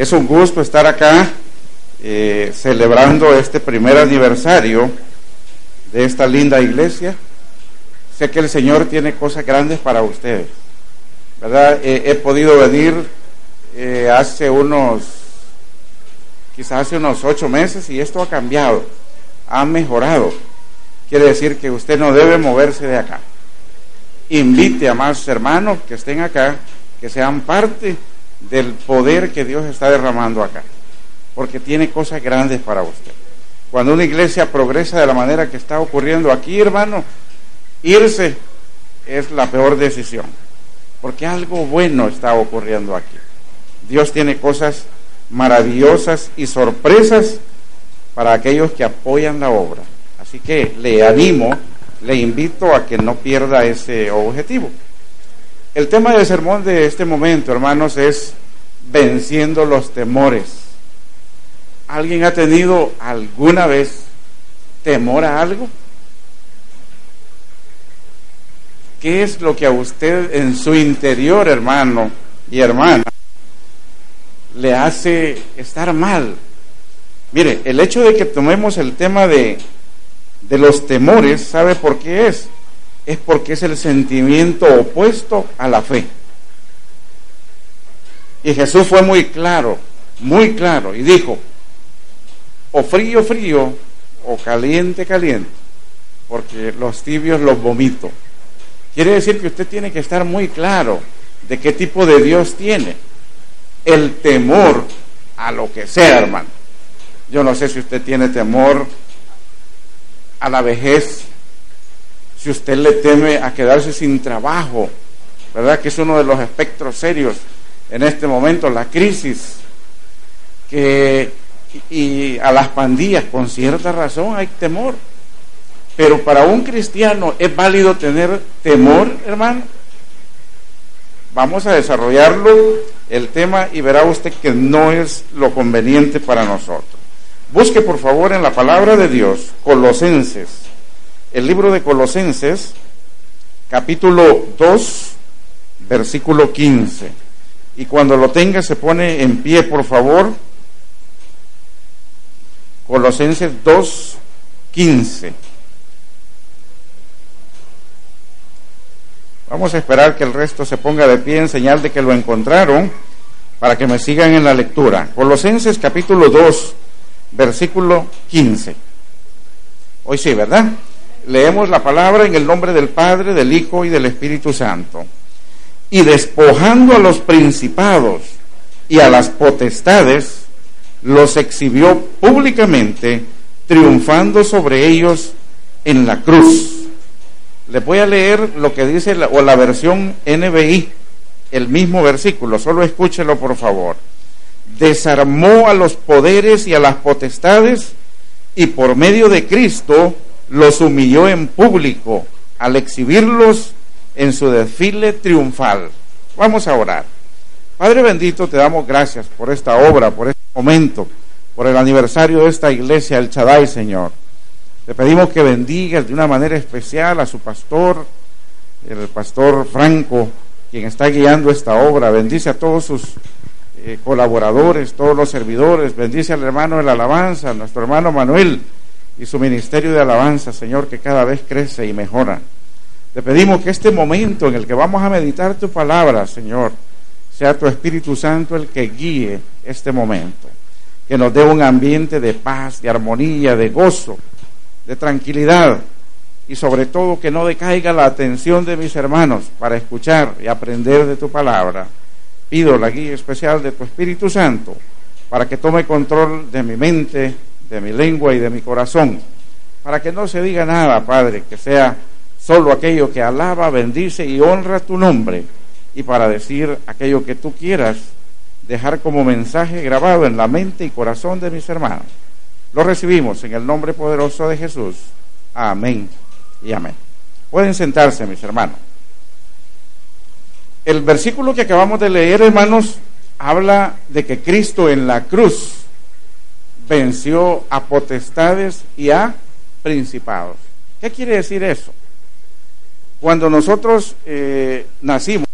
Es un gusto estar acá eh, celebrando este primer aniversario de esta linda iglesia. Sé que el Señor tiene cosas grandes para ustedes. ¿Verdad? he podido venir eh, hace unos, quizás hace unos ocho meses y esto ha cambiado, ha mejorado. Quiere decir que usted no debe moverse de acá. Invite a más hermanos que estén acá, que sean parte del poder que Dios está derramando acá, porque tiene cosas grandes para usted. Cuando una iglesia progresa de la manera que está ocurriendo aquí, hermano, irse es la peor decisión, porque algo bueno está ocurriendo aquí. Dios tiene cosas maravillosas y sorpresas para aquellos que apoyan la obra. Así que le animo, le invito a que no pierda ese objetivo. El tema del sermón de este momento, hermanos, es venciendo los temores. ¿Alguien ha tenido alguna vez temor a algo? ¿Qué es lo que a usted en su interior, hermano y hermana, le hace estar mal? Mire, el hecho de que tomemos el tema de, de los temores, ¿sabe por qué es? Es porque es el sentimiento opuesto a la fe. Y Jesús fue muy claro, muy claro, y dijo, o frío, frío, o caliente, caliente, porque los tibios los vomito. Quiere decir que usted tiene que estar muy claro de qué tipo de Dios tiene. El temor a lo que sea, hermano. Yo no sé si usted tiene temor a la vejez, si usted le teme a quedarse sin trabajo, ¿verdad? Que es uno de los espectros serios en este momento, la crisis, que, y a las pandillas, con cierta razón hay temor. Pero para un cristiano es válido tener temor, hermano. Vamos a desarrollarlo el tema y verá usted que no es lo conveniente para nosotros. Busque por favor en la palabra de Dios, Colosenses, el libro de Colosenses, capítulo 2, versículo 15. Y cuando lo tenga se pone en pie, por favor. Colosenses 2, 15. Vamos a esperar que el resto se ponga de pie en señal de que lo encontraron para que me sigan en la lectura. Colosenses capítulo 2, versículo 15. Hoy sí, ¿verdad? Leemos la palabra en el nombre del Padre, del Hijo y del Espíritu Santo. Y despojando a los principados y a las potestades, los exhibió públicamente, triunfando sobre ellos en la cruz. Les voy a leer lo que dice la, o la versión NBI, el mismo versículo, solo escúchelo por favor desarmó a los poderes y a las potestades y por medio de Cristo los humilló en público al exhibirlos en su desfile triunfal. Vamos a orar. Padre bendito, te damos gracias por esta obra, por este momento, por el aniversario de esta iglesia, el Chadai, Señor. Te pedimos que bendigas de una manera especial a su pastor, el pastor Franco, quien está guiando esta obra. Bendice a todos sus eh, colaboradores, todos los servidores. Bendice al hermano de la alabanza, nuestro hermano Manuel y su ministerio de alabanza, Señor, que cada vez crece y mejora. Te pedimos que este momento en el que vamos a meditar tu palabra, Señor, sea tu Espíritu Santo el que guíe este momento. Que nos dé un ambiente de paz, de armonía, de gozo, de tranquilidad y sobre todo que no decaiga la atención de mis hermanos para escuchar y aprender de tu palabra pido la guía especial de tu Espíritu Santo para que tome control de mi mente, de mi lengua y de mi corazón, para que no se diga nada, Padre, que sea solo aquello que alaba, bendice y honra tu nombre, y para decir aquello que tú quieras dejar como mensaje grabado en la mente y corazón de mis hermanos. Lo recibimos en el nombre poderoso de Jesús. Amén y amén. Pueden sentarse, mis hermanos el versículo que acabamos de leer, hermanos, habla de que Cristo en la cruz venció a potestades y a principados. ¿Qué quiere decir eso? Cuando nosotros eh, nacimos,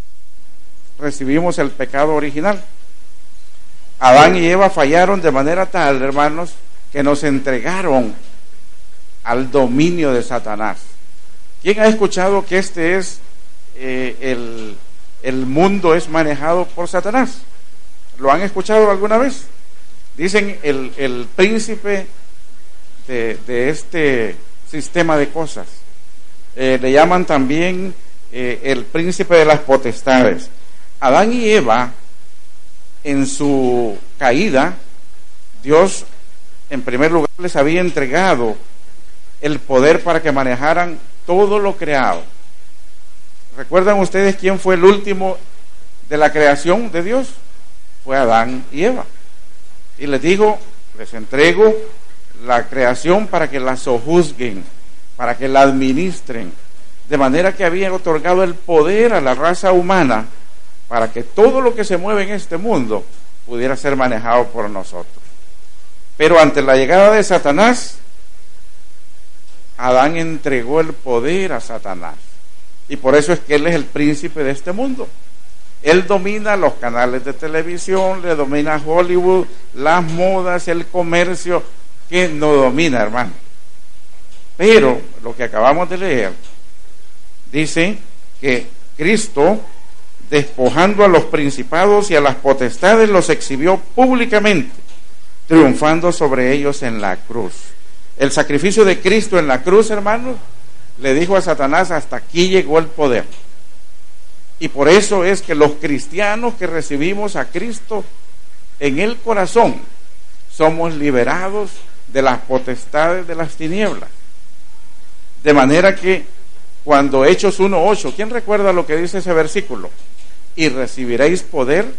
recibimos el pecado original. Adán y Eva fallaron de manera tal, hermanos, que nos entregaron al dominio de Satanás. ¿Quién ha escuchado que este es eh, el, el mundo es manejado por Satanás? ¿Lo han escuchado alguna vez? Dicen el, príncipe de, de, este sistema de cosas. Eh, le llaman también eh, el príncipe de las potestades. Adán y Eva, en su caída, Dios en primer lugar les había entregado el poder para que manejaran todo lo creado. ¿Recuerdan ustedes quién fue el último de la creación de Dios? Fue Adán y Eva. Y les dijo, les entrego la creación para que la sojuzguen, para que la administren, de manera que habían otorgado el poder a la raza humana para que todo lo que se mueve en este mundo pudiera ser manejado por nosotros. Pero ante la llegada de Satanás, Adán entregó el poder a Satanás. Y por eso es que él es el príncipe de este mundo. Él domina los canales de televisión, le domina Hollywood, las modas, el comercio, que no domina, hermano. Pero lo que acabamos de leer dice que Cristo, despojando a los principados y a las potestades, los exhibió públicamente, triunfando sobre ellos en la cruz. El sacrificio de Cristo en la cruz, hermanos, le dijo a Satanás, hasta aquí llegó el poder. Y por eso es que los cristianos que recibimos a Cristo en el corazón somos liberados de las potestades de las tinieblas. De manera que cuando Hechos 1.8, ¿quién recuerda lo que dice ese versículo? Y recibiréis poder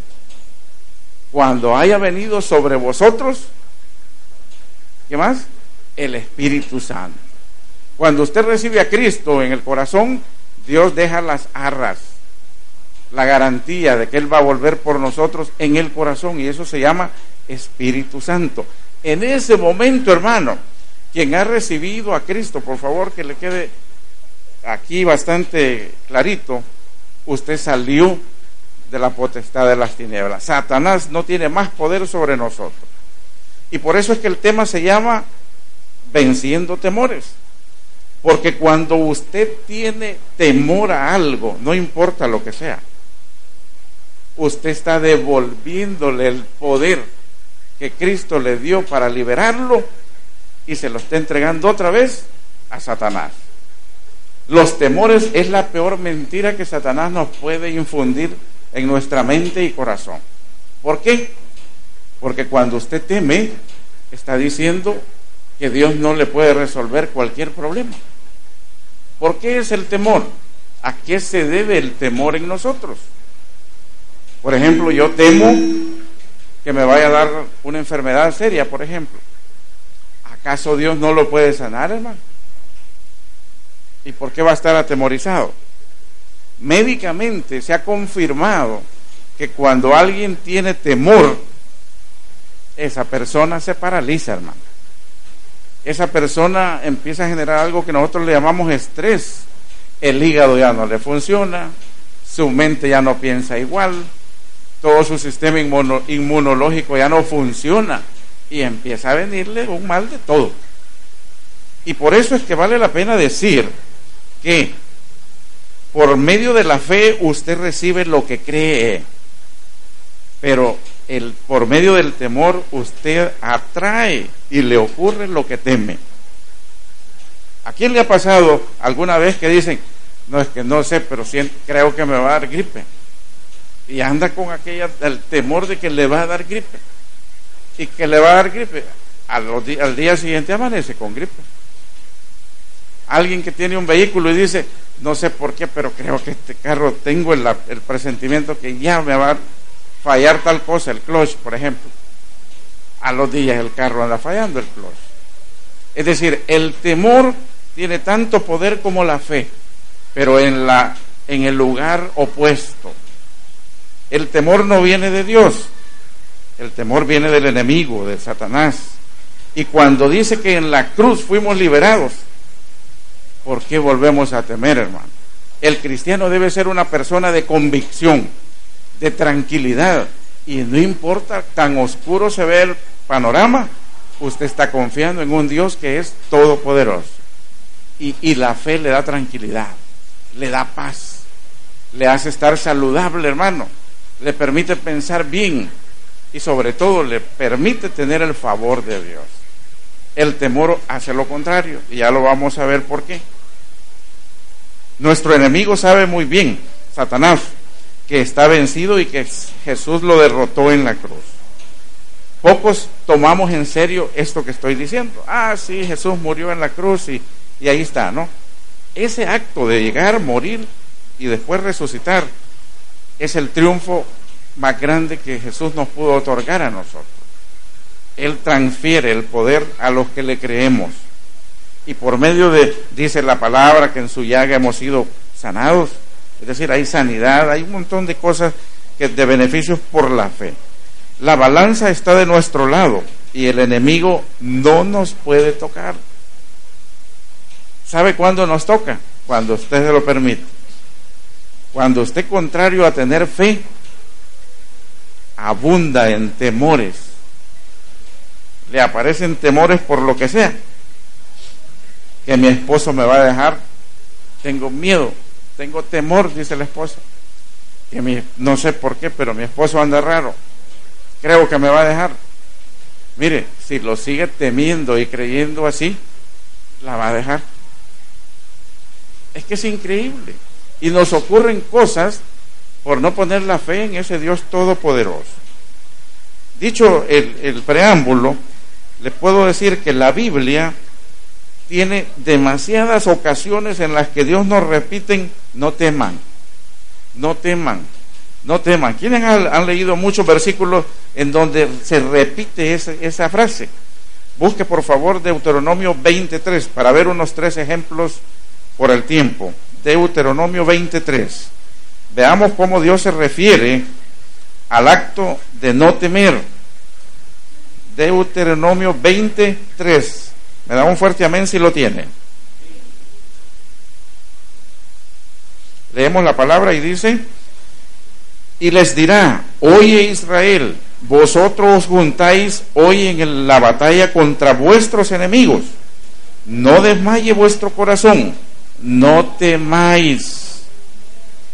cuando haya venido sobre vosotros, ¿qué más? El Espíritu Santo. Cuando usted recibe a Cristo en el corazón, Dios deja las arras, la garantía de que Él va a volver por nosotros en el corazón y eso se llama Espíritu Santo. En ese momento, hermano, quien ha recibido a Cristo, por favor que le quede aquí bastante clarito, usted salió de la potestad de las tinieblas. Satanás no tiene más poder sobre nosotros. Y por eso es que el tema se llama venciendo temores. Porque cuando usted tiene temor a algo, no importa lo que sea, usted está devolviéndole el poder que Cristo le dio para liberarlo y se lo está entregando otra vez a Satanás. Los temores es la peor mentira que Satanás nos puede infundir en nuestra mente y corazón. ¿Por qué? Porque cuando usted teme, está diciendo que Dios no le puede resolver cualquier problema. ¿Por qué es el temor? ¿A qué se debe el temor en nosotros? Por ejemplo, yo temo que me vaya a dar una enfermedad seria, por ejemplo. ¿Acaso Dios no lo puede sanar, hermano? ¿Y por qué va a estar atemorizado? Médicamente se ha confirmado que cuando alguien tiene temor, esa persona se paraliza, hermano esa persona empieza a generar algo que nosotros le llamamos estrés. El hígado ya no le funciona, su mente ya no piensa igual, todo su sistema inmunológico ya no funciona y empieza a venirle un mal de todo. Y por eso es que vale la pena decir que por medio de la fe usted recibe lo que cree, pero el, por medio del temor usted atrae y le ocurre lo que teme. ¿A quién le ha pasado alguna vez que dicen, no es que no sé, pero creo que me va a dar gripe? Y anda con aquella, el temor de que le va a dar gripe. Y que le va a dar gripe. Al, al día siguiente amanece con gripe. Alguien que tiene un vehículo y dice, no sé por qué, pero creo que este carro tengo el, el presentimiento que ya me va a fallar tal cosa, el clutch, por ejemplo. A los días el carro anda fallando el clutch. Es decir, el temor tiene tanto poder como la fe, pero en, la, en el lugar opuesto. El temor no viene de Dios, el temor viene del enemigo, de Satanás. Y cuando dice que en la cruz fuimos liberados, ¿por qué volvemos a temer, hermano? El cristiano debe ser una persona de convicción de tranquilidad, Y no importa, tan oscuro se ve el panorama, usted está confiando en un Dios que es todopoderoso. Y, y la fe le da tranquilidad, le da paz, le hace estar saludable, hermano, le permite pensar bien y sobre todo le permite tener el favor de Dios. El temor hace lo contrario y ya lo vamos a ver por qué. Nuestro enemigo sabe muy bien, Satanás, que está vencido y que Jesús lo derrotó en la cruz. Pocos tomamos en serio esto que estoy diciendo. Ah, sí, Jesús murió en la cruz y, y ahí está, ¿no? Ese acto de llegar, morir y después resucitar es el triunfo más grande que Jesús nos pudo otorgar a nosotros. Él transfiere el poder a los que le creemos. Y por medio de, dice la palabra, que en su llaga hemos sido sanados. Es decir, hay sanidad, hay un montón de cosas que de beneficios por la fe. La balanza está de nuestro lado y el enemigo no nos puede tocar. ¿Sabe cuándo nos toca? Cuando usted se lo permite. Cuando usted, contrario a tener fe, abunda en temores. Le aparecen temores por lo que sea. Que mi esposo me va a dejar. Tengo miedo, tengo temor, dice la esposa. Que mi, no sé por qué, pero mi esposo anda raro creo que me va a dejar. Mire, si lo sigue temiendo y creyendo así, la va a dejar. Es que es increíble. Y nos ocurren cosas por no poner la fe en ese Dios todopoderoso. Dicho el, preámbulo, le puedo decir que la Biblia tiene demasiadas ocasiones en las que Dios nos repiten, no teman, no teman, no teman. ¿Quiénes han, leído muchos versículos en donde se repite esa, frase? Busque por favor Deuteronomio 23 para ver unos tres ejemplos por el tiempo. Deuteronomio 23. Veamos cómo Dios se refiere al acto de no temer. Deuteronomio 23. Me da un fuerte amén si lo tiene. Leemos la palabra y dice, y les dirá, oye Israel, vosotros juntáis hoy en la batalla contra vuestros enemigos, no desmaye vuestro corazón, no temáis,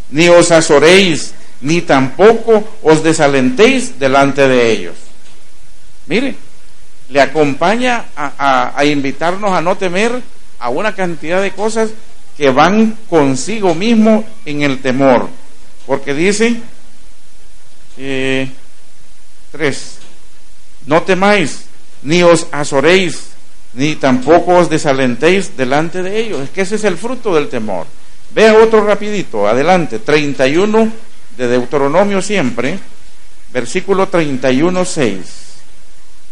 ni os azoréis, ni tampoco os desalentéis delante de ellos. Mire, le acompaña a, invitarnos a no temer a una cantidad de cosas que van consigo mismo en el temor. Porque dice, eh, tres, no temáis, ni os azoréis, ni tampoco os desalentéis delante de ellos. Es que ese es el fruto del temor. Vea otro rapidito, adelante, 31 de Deuteronomio siempre, versículo 31, 6.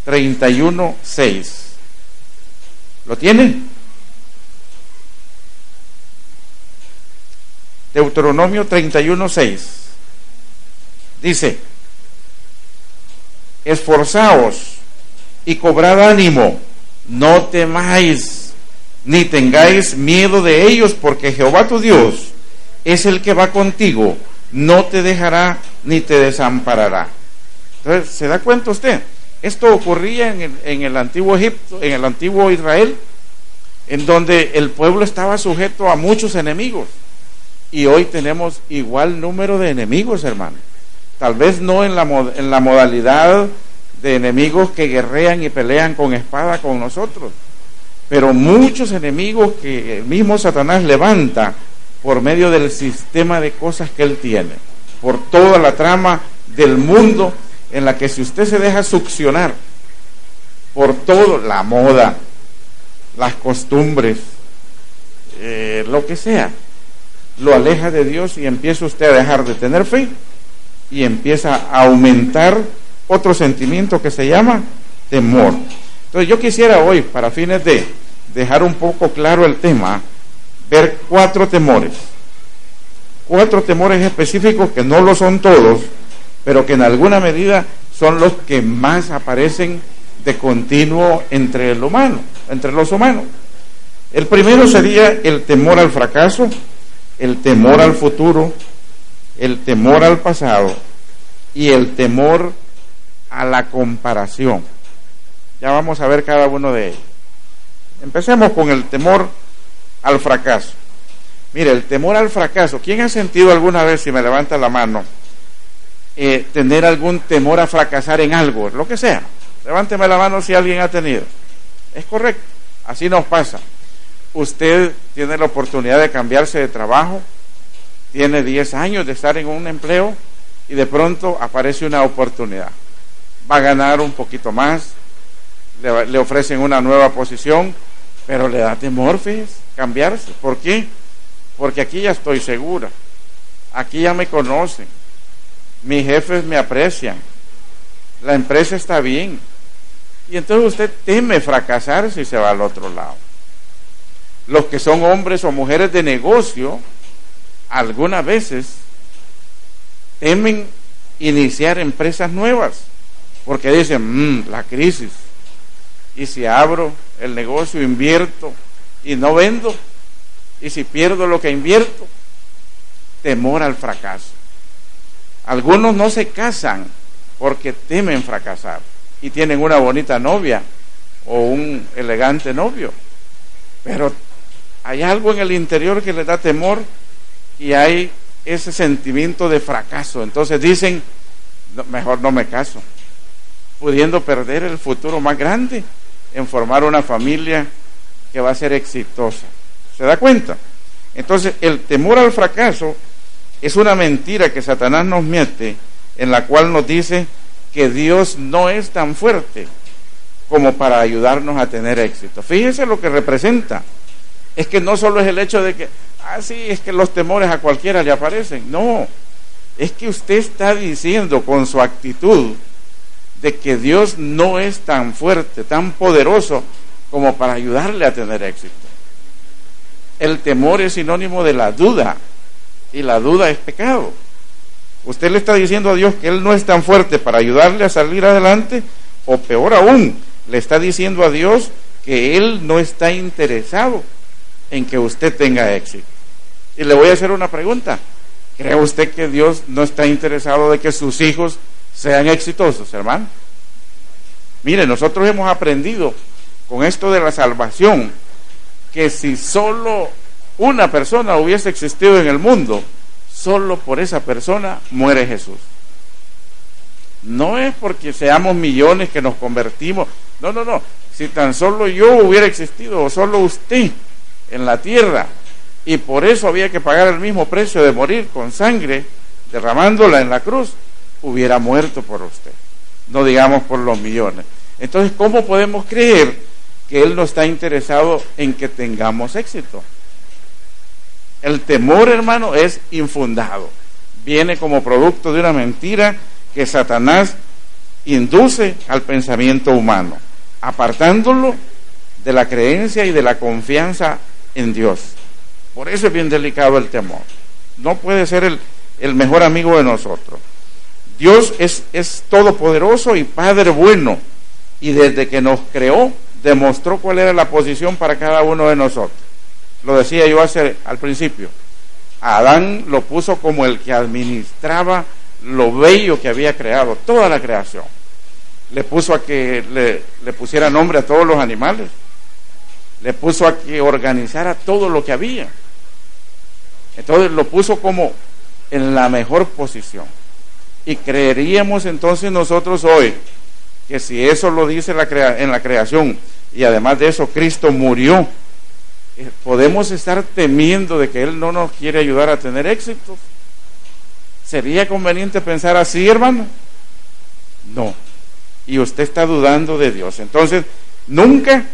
31, 6. ¿Lo tienen? Deuteronomio 31, 6. Dice, esforzaos y cobrad ánimo, no temáis, ni tengáis miedo de ellos, porque Jehová tu Dios es el que va contigo, no te dejará ni te desamparará. Entonces, ¿se da cuenta usted? Esto ocurría en el, en el antiguo Egipto, en el antiguo Israel, en donde el pueblo estaba sujeto a muchos enemigos. Y hoy tenemos igual número de enemigos, hermano. Tal vez no en la, en la modalidad de enemigos que guerrean y pelean con espada con nosotros, pero muchos enemigos que el mismo Satanás levanta por medio del sistema de cosas que él tiene, por toda la trama del mundo en la que si usted se deja succionar por todo, la moda, las costumbres, eh, lo que sea, lo aleja de Dios y empieza usted a dejar de tener fe y empieza a aumentar otro sentimiento que se llama temor. Entonces yo quisiera hoy, para fines de dejar un poco claro el tema, ver cuatro temores. Cuatro temores específicos que no lo son todos, pero que en alguna medida son los que más aparecen de continuo entre el humano, entre los humanos. El primero sería el temor al fracaso, el temor al futuro, el temor al pasado y el temor a la comparación. Ya vamos a ver cada uno de ellos. Empecemos con el temor al fracaso. Mire, el temor al fracaso. ¿Quién ha sentido alguna vez, si me levanta la mano, eh, tener algún temor a fracasar en algo, lo que sea? Levánteme la mano si alguien ha tenido. Es correcto, así nos pasa. Usted tiene la oportunidad de cambiarse de trabajo, tiene 10 años de estar en un empleo y de pronto aparece una oportunidad. Va a ganar un poquito más, le, ofrecen una nueva posición, pero le da temor, fíjese, cambiarse. ¿Por qué? Porque aquí ya estoy segura, aquí ya me conocen, mis jefes me aprecian, la empresa está bien. Y entonces usted teme fracasar si se va al otro lado. Los que son hombres o mujeres de negocio, algunas veces temen iniciar empresas nuevas, porque dicen, mm, la crisis, y si abro el negocio, invierto y no vendo, y si pierdo lo que invierto, temor al fracaso. Algunos no se casan porque temen fracasar y tienen una bonita novia o un elegante novio, pero hay algo en el interior que les da temor y hay ese sentimiento de fracaso. Entonces dicen, mejor no me caso, pudiendo perder el futuro más grande en formar una familia que va a ser exitosa. ¿Se da cuenta? Entonces, el temor al fracaso es una mentira que Satanás nos mete, en la cual nos dice que Dios no es tan fuerte como para ayudarnos a tener éxito. Fíjese lo que representa. Es que no solo es el hecho de que, ah, sí, es que los temores a cualquiera le aparecen. No, es que usted está diciendo con su actitud de que Dios no es tan fuerte, tan poderoso como para ayudarle a tener éxito. El temor es sinónimo de la duda y la duda es pecado. Usted le está diciendo a Dios que Él no es tan fuerte para ayudarle a salir adelante o peor aún, le está diciendo a Dios que Él no está interesado en que usted tenga éxito. Y le voy a hacer una pregunta. ¿Cree usted que Dios no está interesado de que sus hijos sean exitosos, hermano? Mire, nosotros hemos aprendido con esto de la salvación que si solo una persona hubiese existido en el mundo, solo por esa persona muere Jesús. No es porque seamos millones que nos convertimos. No, no, no. Si tan solo yo hubiera existido o solo usted, en la tierra y por eso había que pagar el mismo precio de morir con sangre, derramándola en la cruz, hubiera muerto por usted, no digamos por los millones. Entonces, ¿cómo podemos creer que Él no está interesado en que tengamos éxito? El temor, hermano, es infundado. Viene como producto de una mentira que Satanás induce al pensamiento humano, apartándolo de la creencia y de la confianza en Dios. Por eso es bien delicado el temor. No puede ser el, mejor amigo de nosotros. Dios es, es todopoderoso y Padre bueno. Y desde que nos creó, demostró cuál era la posición para cada uno de nosotros. Lo decía yo hace, al principio. Adán lo puso como el que administraba lo bello que había creado, toda la creación. Le puso a que le, le pusiera nombre a todos los animales le puso a que organizara todo lo que había. Entonces lo puso como en la mejor posición. Y creeríamos entonces nosotros hoy que si eso lo dice en la creación y además de eso Cristo murió, eh, podemos estar temiendo de que Él no nos quiere ayudar a tener éxito. ¿Sería conveniente pensar así, hermano? No. Y usted está dudando de Dios. Entonces, nunca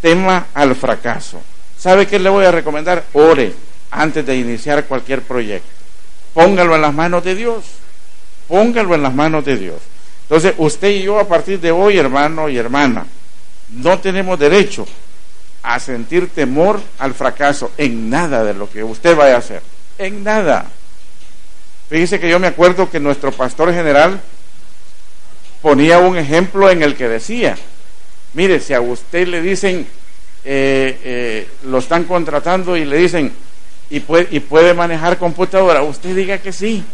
tema al fracaso. ¿Sabe qué le voy a recomendar? Ore antes de iniciar cualquier proyecto. Póngalo en las manos de Dios. Póngalo en las manos de Dios. Entonces, usted y yo a partir de hoy, hermano y hermana, no tenemos derecho a sentir temor al fracaso en nada de lo que usted vaya a hacer. En nada. Fíjese que yo me acuerdo que nuestro pastor general ponía un ejemplo en el que decía, Mire, si a usted le dicen, eh, eh, lo están contratando y le dicen, y puede, y puede manejar computadora, usted diga que sí.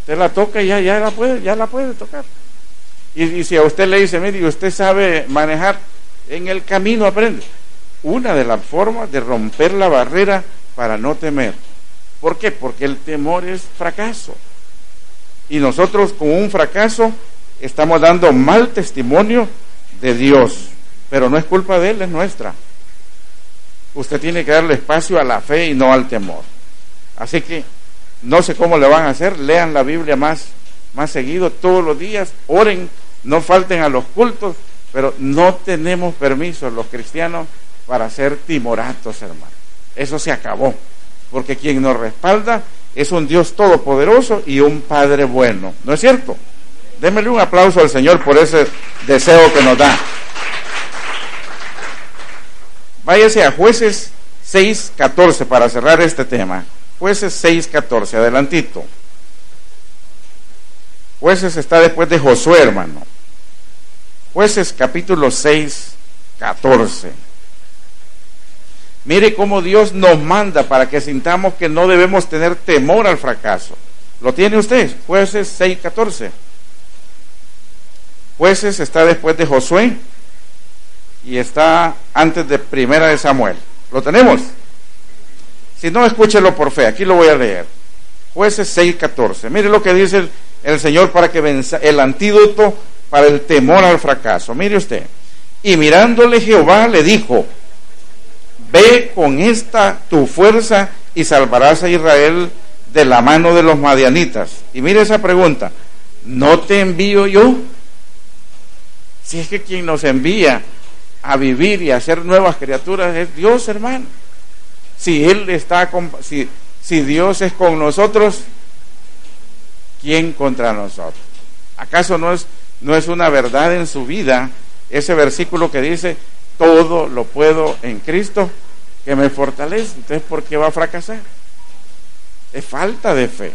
Usted la toca y ya, ya la puede, ya la puede tocar. Y, si a usted le dice, mire, usted sabe manejar, en el camino aprende. Una de las formas de romper la barrera para no temer. ¿Por qué? Porque el temor es fracaso. Y nosotros con un fracaso estamos dando mal testimonio de Dios. Pero no es culpa de Él, es nuestra. Usted tiene que darle espacio a la fe y no al temor. Así que no sé cómo le van a hacer, lean la Biblia más, más seguido todos los días, oren, no falten a los cultos, pero no tenemos permiso los cristianos para ser timoratos, hermano. Eso se acabó, porque quien nos respalda es un Dios todopoderoso y un Padre bueno. ¿No es cierto? Démele un aplauso al Señor por ese deseo que nos da. Váyase a jueces 6.14 para cerrar este tema. Jueces 6.14, adelantito. Jueces está después de Josué, hermano. Jueces capítulo 6, 14. Mire cómo Dios nos manda para que sintamos que no debemos tener temor al fracaso. ¿Lo tiene usted? Jueces 6, 14. Jueces está después de Josué y está antes de Primera de Samuel. ¿Lo tenemos? Si no, escúchelo por fe. Aquí lo voy a leer. Jueces 6, 14. Mire lo que dice el, el Señor para que venza el antídoto para el temor al fracaso. Mire usted. Y mirándole Jehová le dijo, ve con esta tu fuerza y salvarás a Israel de la mano de los madianitas. Y mire esa pregunta, ¿no te envío yo? Si es que quien nos envía a vivir y a ser nuevas criaturas es Dios, hermano. Si Él está con, si, si Dios es con nosotros, ¿quién contra nosotros? ¿Acaso no es no es una verdad en su vida ese versículo que dice, todo lo puedo en Cristo que me fortalece. Entonces, ¿por qué va a fracasar? Es falta de fe,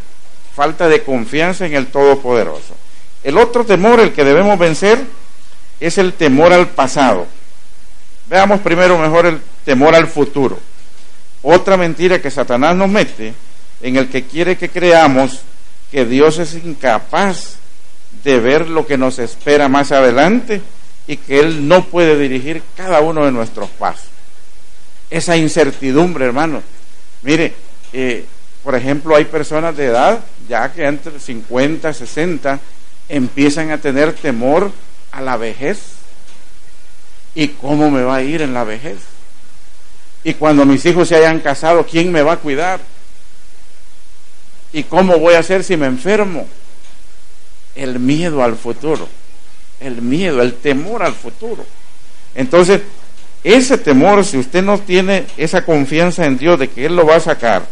falta de confianza en el Todopoderoso. El otro temor, el que debemos vencer, es el temor al pasado. Veamos primero mejor el temor al futuro. Otra mentira que Satanás nos mete en el que quiere que creamos que Dios es incapaz de ver lo que nos espera más adelante y que Él no puede dirigir cada uno de nuestros pasos. Esa incertidumbre, hermano. Mire, eh, por ejemplo, hay personas de edad, ya que entre 50, 60, empiezan a tener temor a la vejez. ¿Y cómo me va a ir en la vejez? Y cuando mis hijos se hayan casado, ¿quién me va a cuidar? ¿Y cómo voy a hacer si me enfermo? el miedo al futuro, el miedo, el temor al futuro. Entonces, ese temor, si usted no tiene esa confianza en Dios de que Él lo va a sacar,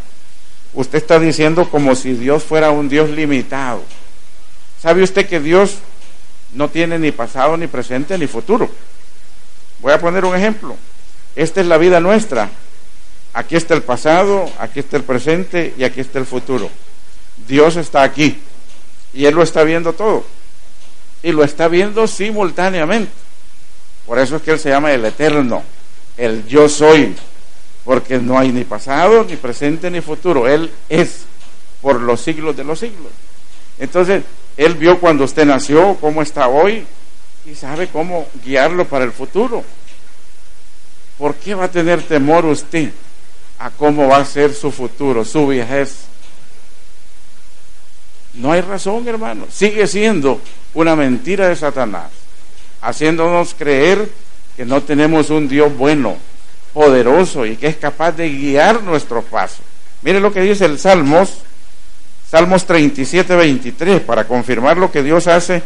usted está diciendo como si Dios fuera un Dios limitado. ¿Sabe usted que Dios no tiene ni pasado, ni presente, ni futuro? Voy a poner un ejemplo. Esta es la vida nuestra. Aquí está el pasado, aquí está el presente y aquí está el futuro. Dios está aquí. Y Él lo está viendo todo. Y lo está viendo simultáneamente. Por eso es que Él se llama el Eterno, el Yo Soy. Porque no hay ni pasado, ni presente, ni futuro. Él es por los siglos de los siglos. Entonces, Él vio cuando usted nació, cómo está hoy, y sabe cómo guiarlo para el futuro. ¿Por qué va a tener temor usted a cómo va a ser su futuro, su vejez? No hay razón, hermano. Sigue siendo una mentira de Satanás, haciéndonos creer que no tenemos un Dios bueno, poderoso y que es capaz de guiar nuestro paso. Mire lo que dice el Salmos, Salmos 37, 23, para confirmar lo que Dios hace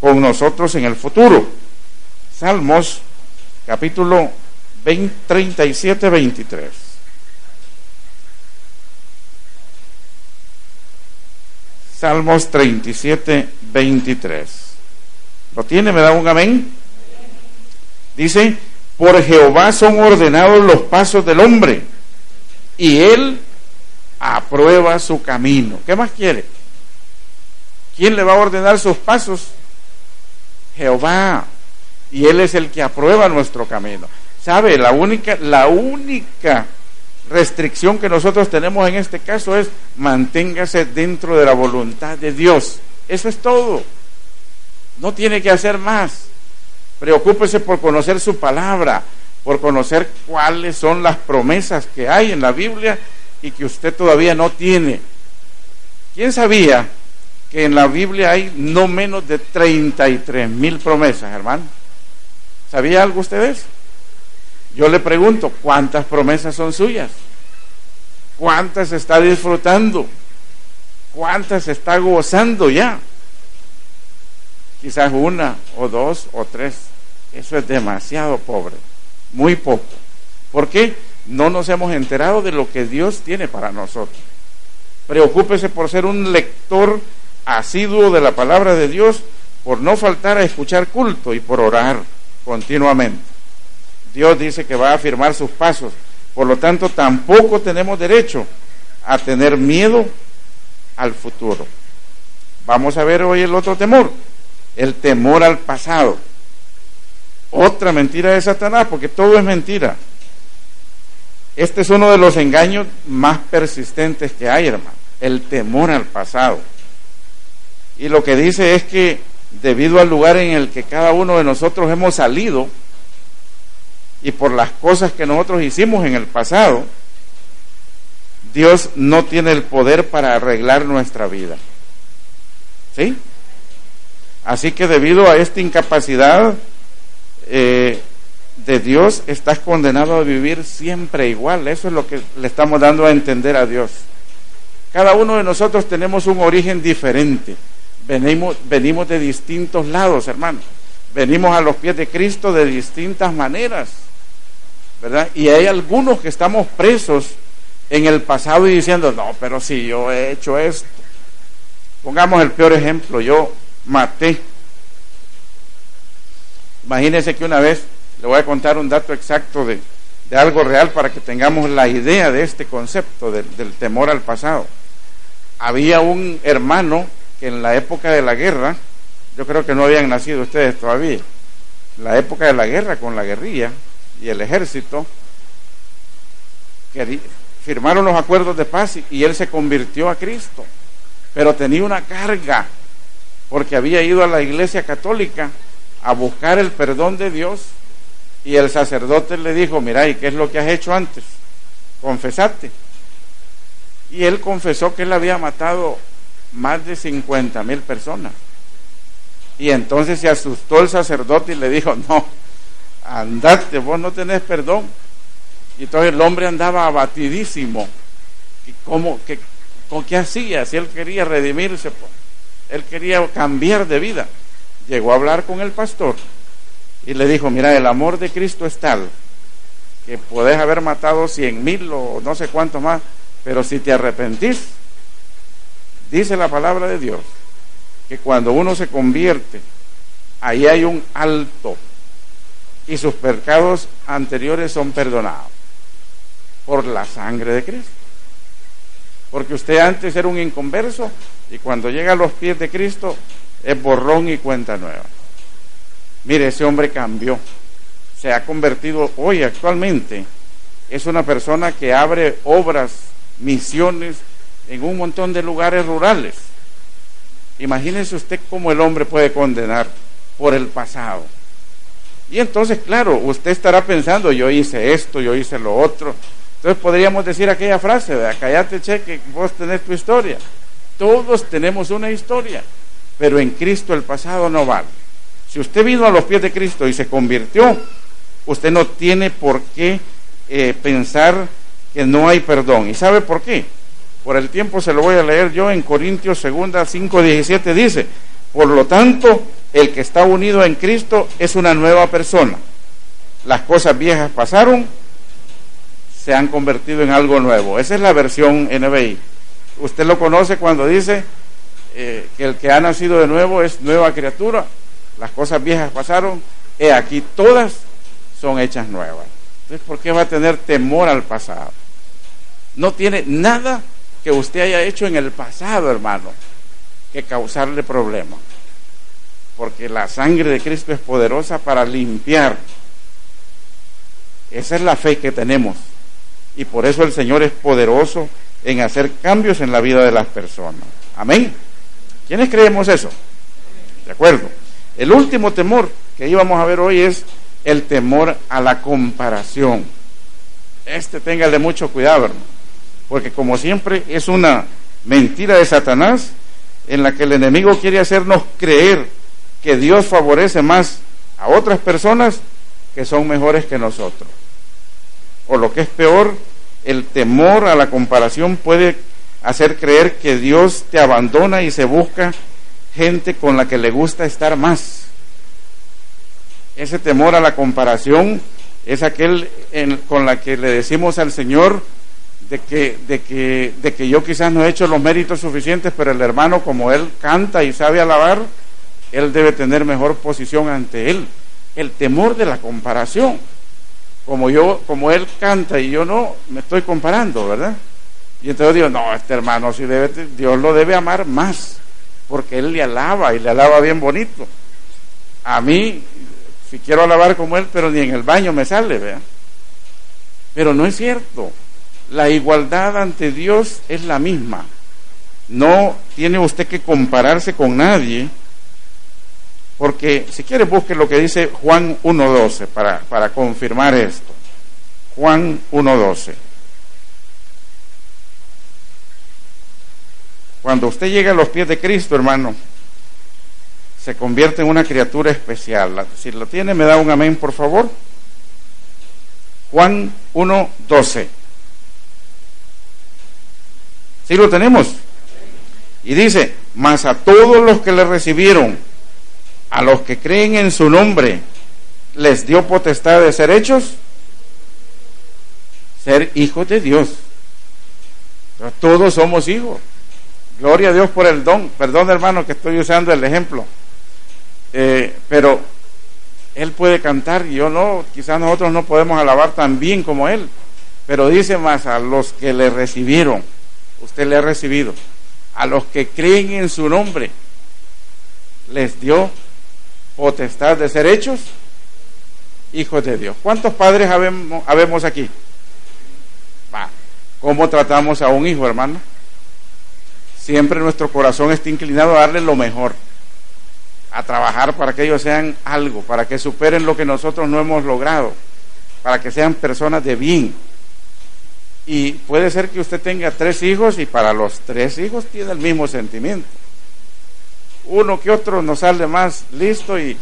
con nosotros en el futuro. Salmos, capítulo 20, 37, 23. Salmos 37, 23. ¿Lo tiene? ¿Me da un amén? Dice, por Jehová son ordenados los pasos del hombre y él aprueba su camino. ¿Qué más quiere? ¿Quién le va a ordenar sus pasos? Jehová. Y él es el que aprueba nuestro camino. ¿Sabe? La única, la única restricción que nosotros tenemos en este caso es manténgase dentro de la voluntad de Dios. Eso es todo. No tiene que hacer más. Preocúpese por conocer su palabra, por conocer cuáles son las promesas que hay en la Biblia y que usted todavía no tiene. ¿Quién sabía que en la Biblia hay no menos de 33 mil promesas, hermano? ¿Sabía algo ustedes? Yo le pregunto, ¿cuántas promesas son suyas? ¿Cuántas está disfrutando? ¿Cuántas está gozando ya? Quizás una o dos o tres. Eso es demasiado pobre, muy poco. ¿Por qué? No nos hemos enterado de lo que Dios tiene para nosotros. Preocúpese por ser un lector asiduo de la palabra de Dios, por no faltar a escuchar culto y por orar continuamente. Dios dice que va a afirmar sus pasos. Por lo tanto, tampoco tenemos derecho a tener miedo al futuro. Vamos a ver hoy el otro temor, el temor al pasado. Otra mentira de Satanás, porque todo es mentira. Este es uno de los engaños más persistentes que hay, hermano, el temor al pasado. Y lo que dice es que debido al lugar en el que cada uno de nosotros hemos salido y por las cosas que nosotros hicimos en el pasado, Dios no tiene el poder para arreglar nuestra vida. ¿Sí? Así que debido a esta incapacidad eh, de Dios, estás condenado a vivir siempre igual. Eso es lo que le estamos dando a entender a Dios. Cada uno de nosotros tenemos un origen diferente. Venimos, venimos de distintos lados, hermanos. Venimos a los pies de Cristo de distintas maneras, ¿verdad? Y hay algunos que estamos presos en el pasado y diciendo, no, pero si yo he hecho esto. Pongamos el peor ejemplo, yo maté. Imagínense que una vez, le voy a contar un dato exacto de, algo real para que tengamos la idea de este concepto del temor al pasado. Había un hermano que en la época de la guerra, yo creo que no habían nacido ustedes todavía, la época de la guerra con la guerrilla y el ejército, firmaron los acuerdos de paz y él se convirtió a Cristo, pero tenía una carga porque había ido a la iglesia católica a buscar el perdón de Dios y el sacerdote le dijo, mira, ¿y qué es lo que has hecho antes? Confesate. Y él confesó que él había matado más de 50 mil personas. Y entonces se asustó el sacerdote y le dijo, no, andate, vos no tenés perdón. Y entonces el hombre andaba abatidísimo. ¿Y cómo, qué, con qué hacía? Si él quería redimirse, pues, él quería cambiar de vida. Llegó a hablar con el pastor y le dijo, mira, el amor de Cristo es tal que podés haber matado cien mil o no sé cuántos más, pero si te arrepentís, Dice la palabra de Dios que cuando uno se convierte, ahí hay un alto y sus pecados anteriores son perdonados por la sangre de Cristo. Porque usted antes era un inconverso y cuando llega a los pies de Cristo es borrón y cuenta nueva. Mire, ese hombre cambió, se ha convertido hoy actualmente, es una persona que abre obras, misiones, en un montón de lugares rurales. Imagínese usted cómo el hombre puede condenar por el pasado. Y entonces, claro, usted estará pensando, yo hice esto, yo hice lo otro. Entonces podríamos decir aquella frase, de callate cheque, vos tenés tu historia. Todos tenemos una historia, pero en Cristo el pasado no vale. Si usted vino a los pies de Cristo y se convirtió, usted no tiene por qué eh, pensar que no hay perdón. ¿Y sabe por qué? Por el tiempo se lo voy a leer yo en Corintios 2, 5, 17 dice, por lo tanto, el que está unido en Cristo es una nueva persona. Las cosas viejas pasaron, se han convertido en algo nuevo. Esa es la versión NBI. Usted lo conoce cuando dice eh, que el que ha nacido de nuevo es nueva criatura. Las cosas viejas pasaron, he aquí todas son hechas nuevas. Entonces, ¿por qué va a tener temor al pasado? No tiene nada que usted haya hecho en el pasado, hermano, que causarle problemas. Porque la sangre de Cristo es poderosa para limpiar. Esa es la fe que tenemos. Y por eso el Señor es poderoso en hacer cambios en la vida de las personas. Amén. ¿Quiénes creemos eso? De acuerdo. El último temor que íbamos a ver hoy es el temor a la comparación. Este téngale mucho cuidado, hermano, porque como siempre es una mentira de Satanás en la que el enemigo quiere hacernos creer que Dios favorece más a otras personas que son mejores que nosotros. O lo que es peor, el temor a la comparación puede hacer creer que Dios te abandona y se busca gente con la que le gusta estar más. Ese temor a la comparación es aquel con la que le decimos al Señor de que, de, que, de que yo quizás no he hecho los méritos suficientes, pero el hermano como él canta y sabe alabar, él debe tener mejor posición ante él. El temor de la comparación. Como yo, como él canta y yo no, me estoy comparando, ¿verdad? Y entonces digo, no, este hermano debe, Dios lo debe amar más, porque él le alaba y le alaba bien bonito. A mí, si quiero alabar como él, pero ni en el baño me sale, ¿verdad? Pero no es cierto. La igualdad ante Dios es la misma. No tiene usted que compararse con nadie, porque si quiere busque lo que dice Juan 1.12 para, para confirmar esto. Juan 1.12. Cuando usted llega a los pies de Cristo, hermano, se convierte en una criatura especial. Si lo tiene, me da un amén, por favor. Juan 1.12. ¿Sí lo tenemos? Y dice, mas a todos los que le recibieron, a los que creen en su nombre, les dio potestad de ser hechos, ser hijos de Dios. todos somos hijos. Gloria a Dios por el don. Perdón hermano que estoy usando el ejemplo. Eh, pero él puede cantar y yo no, quizás nosotros no podemos alabar tan bien como él. Pero dice más a los que le recibieron, usted le ha recibido, a los que creen en su nombre, les dio potestad de ser hechos hijos de Dios. ¿Cuántos padres habemos, aquí? Va. ¿Cómo tratamos a un hijo, hermano? Siempre nuestro corazón está inclinado a darle lo mejor, a trabajar para que ellos sean algo, para que superen lo que nosotros no hemos logrado, para que sean personas de bien. Y puede ser que usted tenga tres hijos y para los tres hijos tiene el mismo sentimiento uno que otro nos sale más listo y,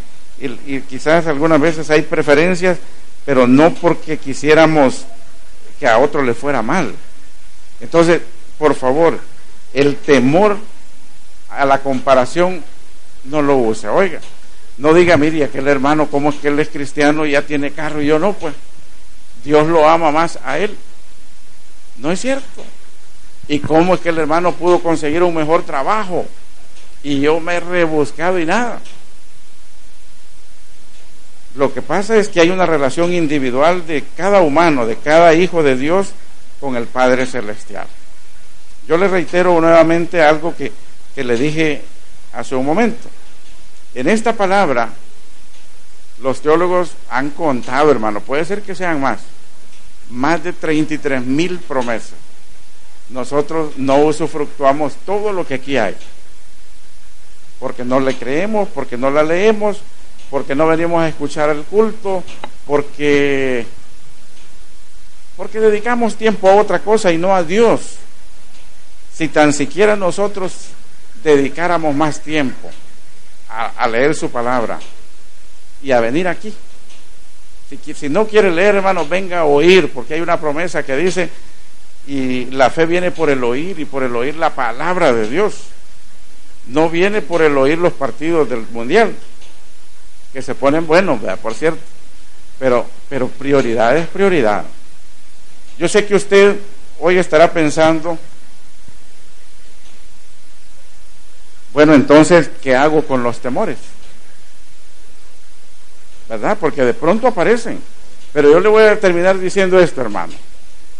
quizás algunas veces hay preferencias, pero no porque quisiéramos que a otro le fuera mal. Entonces, por favor, el temor a la comparación no lo use. Oiga, no diga, mire, aquel hermano, ¿cómo es que él es cristiano y ya tiene carro y yo no? Pues Dios lo ama más a él. No es cierto. ¿Y cómo es que el hermano pudo conseguir un mejor trabajo? y yo me he rebuscado y nada. Lo que pasa es que hay una relación individual de cada humano, de cada hijo de Dios con el Padre Celestial. Yo le reitero nuevamente algo que, que le dije hace un momento. En esta palabra, los teólogos han contado, hermano, puede ser que sean más, más de 33 mil promesas. Nosotros no usufructuamos todo lo que aquí hay porque no le creemos, porque no la leemos, porque no venimos a escuchar el culto, porque porque dedicamos tiempo a otra cosa y no a Dios. Si tan siquiera nosotros dedicáramos más tiempo a, leer su palabra y a venir aquí. Si, si no quiere leer, hermano, venga a oír, porque hay una promesa que dice, y la fe viene por el oír y por el oír la palabra de Dios no viene por el oír los partidos del mundial, que se ponen buenos, por cierto, pero, pero prioridad es prioridad. Yo sé que usted hoy estará pensando, bueno, entonces, ¿qué hago con los temores? ¿Verdad? Porque de pronto aparecen. Pero yo le voy a terminar diciendo esto, hermano.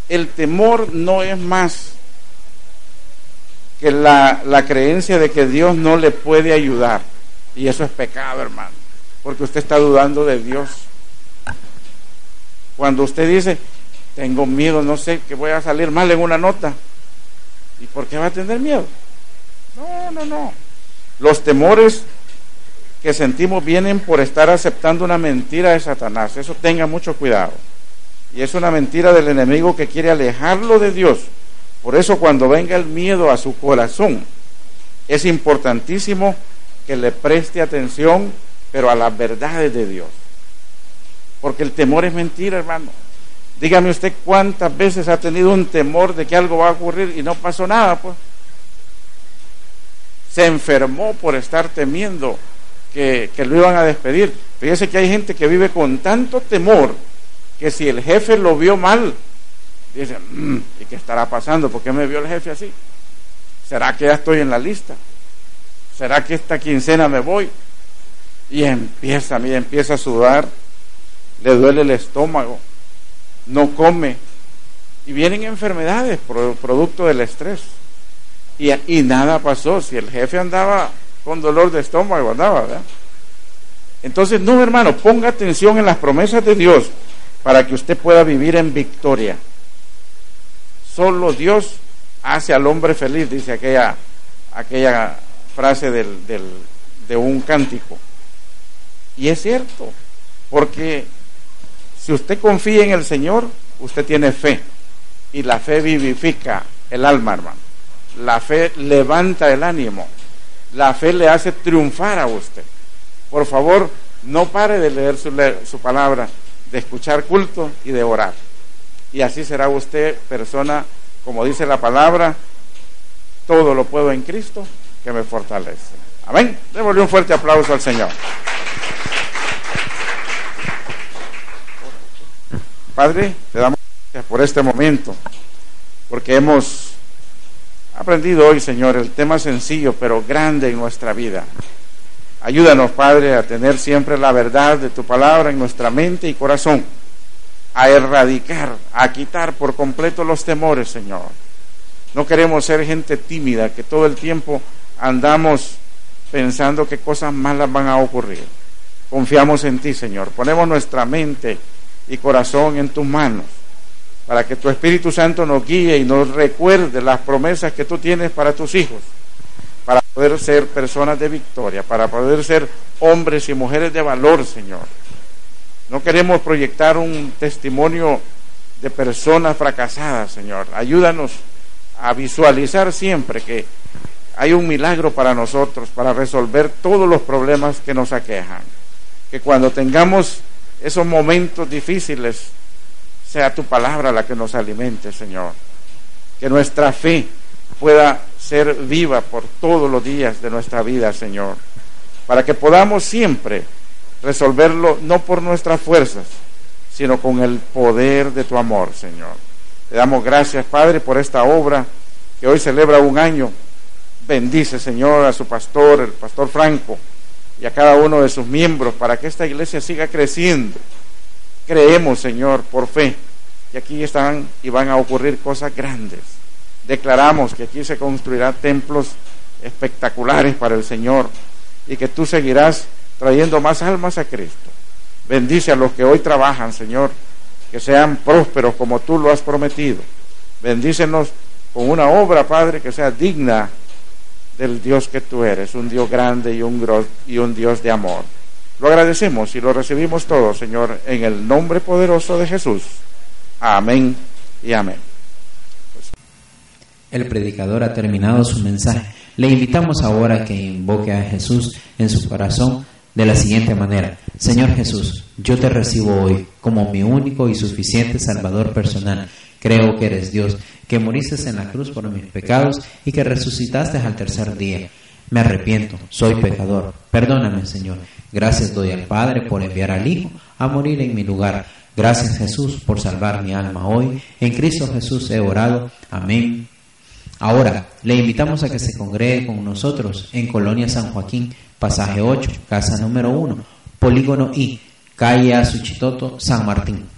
El temor no es más que la, creencia de que Dios no le puede ayudar. Y eso es pecado, hermano, porque usted está dudando de Dios. Cuando usted dice, tengo miedo, no sé, que voy a salir mal en una nota. ¿Y por qué va a tener miedo? No, no, no. Los temores que sentimos vienen por estar aceptando una mentira de Satanás. Eso tenga mucho cuidado. Y es una mentira del enemigo que quiere alejarlo de Dios. Por eso cuando venga el miedo a su corazón, es importantísimo que le preste atención, pero a las verdades de Dios. Porque el temor es mentira, hermano. Dígame usted cuántas veces ha tenido un temor de que algo va a ocurrir y no pasó nada, pues. Se enfermó por estar temiendo que, lo iban a despedir. Fíjese que hay gente que vive con tanto temor que si el jefe lo vio mal, dice, mm, ¿y qué estará pasando? ¿Por qué me vio el jefe así? ¿Será que ya estoy en la lista? ¿Será que esta quincena me voy? Y empieza, mira, empieza a sudar, le duele el estómago, no come. Y vienen enfermedades producto del estrés. Y nada pasó. Si el jefe andaba con dolor de estómago, andaba, ¿verdad? Entonces, no, hermano, ponga atención en las promesas de Dios para que usted pueda vivir en victoria. Solo Dios hace al hombre feliz, dice aquella, aquella frase del, del, de un cántico. Y es cierto, porque si usted confía en el Señor, usted tiene fe. Y la fe vivifica el alma, hermano. La fe levanta el ánimo. La fe le hace triunfar a usted. Por favor, no pare de leer su, palabra, de escuchar culto y de orar. Y así será usted persona, como dice la palabra, todo lo puedo en Cristo que me fortalece. Amén. Démosle un fuerte aplauso al Señor. Padre, te damos gracias por este momento, porque hemos aprendido hoy, Señor, el tema sencillo pero grande en nuestra vida. Ayúdanos, Padre, a tener siempre la verdad de tu palabra en nuestra mente y corazón, a erradicar, a quitar por completo los temores, Señor. No queremos ser gente tímida que todo el tiempo andamos pensando que cosas malas van a ocurrir. Confiamos en ti, Señor. Ponemos nuestra mente y corazón en tus manos para que tu Espíritu Santo nos guíe y nos recuerde las promesas que tú tienes para tus hijos, para poder ser personas de victoria, para poder ser hombres y mujeres de valor, Señor. No queremos proyectar un testimonio de personas fracasadas, Señor. Ayúdanos a visualizar siempre que hay un milagro para nosotros, para resolver todos los problemas que nos aquejan. Que cuando tengamos esos momentos difíciles sea tu palabra la que nos alimente, Señor. Que nuestra fe pueda ser viva por todos los días de nuestra vida, Señor. Para que podamos siempre resolverlo no por nuestras fuerzas, sino con el poder de tu amor, Señor. Te damos gracias, Padre, por esta obra que hoy celebra un año. Bendice, Señor, a su pastor, el pastor Franco, y a cada uno de sus miembros para que esta iglesia siga creciendo. Creemos, Señor, por fe, que aquí están y van a ocurrir cosas grandes. Declaramos que aquí se construirán templos espectaculares para el Señor y que tú seguirás trayendo más almas a Cristo. Bendice a los que hoy trabajan, Señor, que sean prósperos como tú lo has prometido. Bendícenos con una obra, Padre, que sea digna del Dios que tú eres, un Dios grande y un, y un Dios de amor. Lo agradecemos y lo recibimos todo, Señor, en el nombre poderoso de Jesús. Amén y amén. El predicador ha terminado su mensaje. Le invitamos ahora que invoque a Jesús en su corazón de la siguiente manera. Señor Jesús, yo te recibo hoy como mi único y suficiente Salvador personal. Creo que eres Dios, que moriste en la cruz por mis pecados y que resucitaste al tercer día. Me arrepiento, soy pecador. Perdóname, Señor. Gracias doy al Padre por enviar al Hijo a morir en mi lugar. Gracias Jesús por salvar mi alma hoy. En Cristo Jesús he orado. Amén. Ahora, le invitamos a que se congregue con nosotros en Colonia San Joaquín, pasaje 8, casa número 1, polígono I, calle Azuchitoto, San Martín.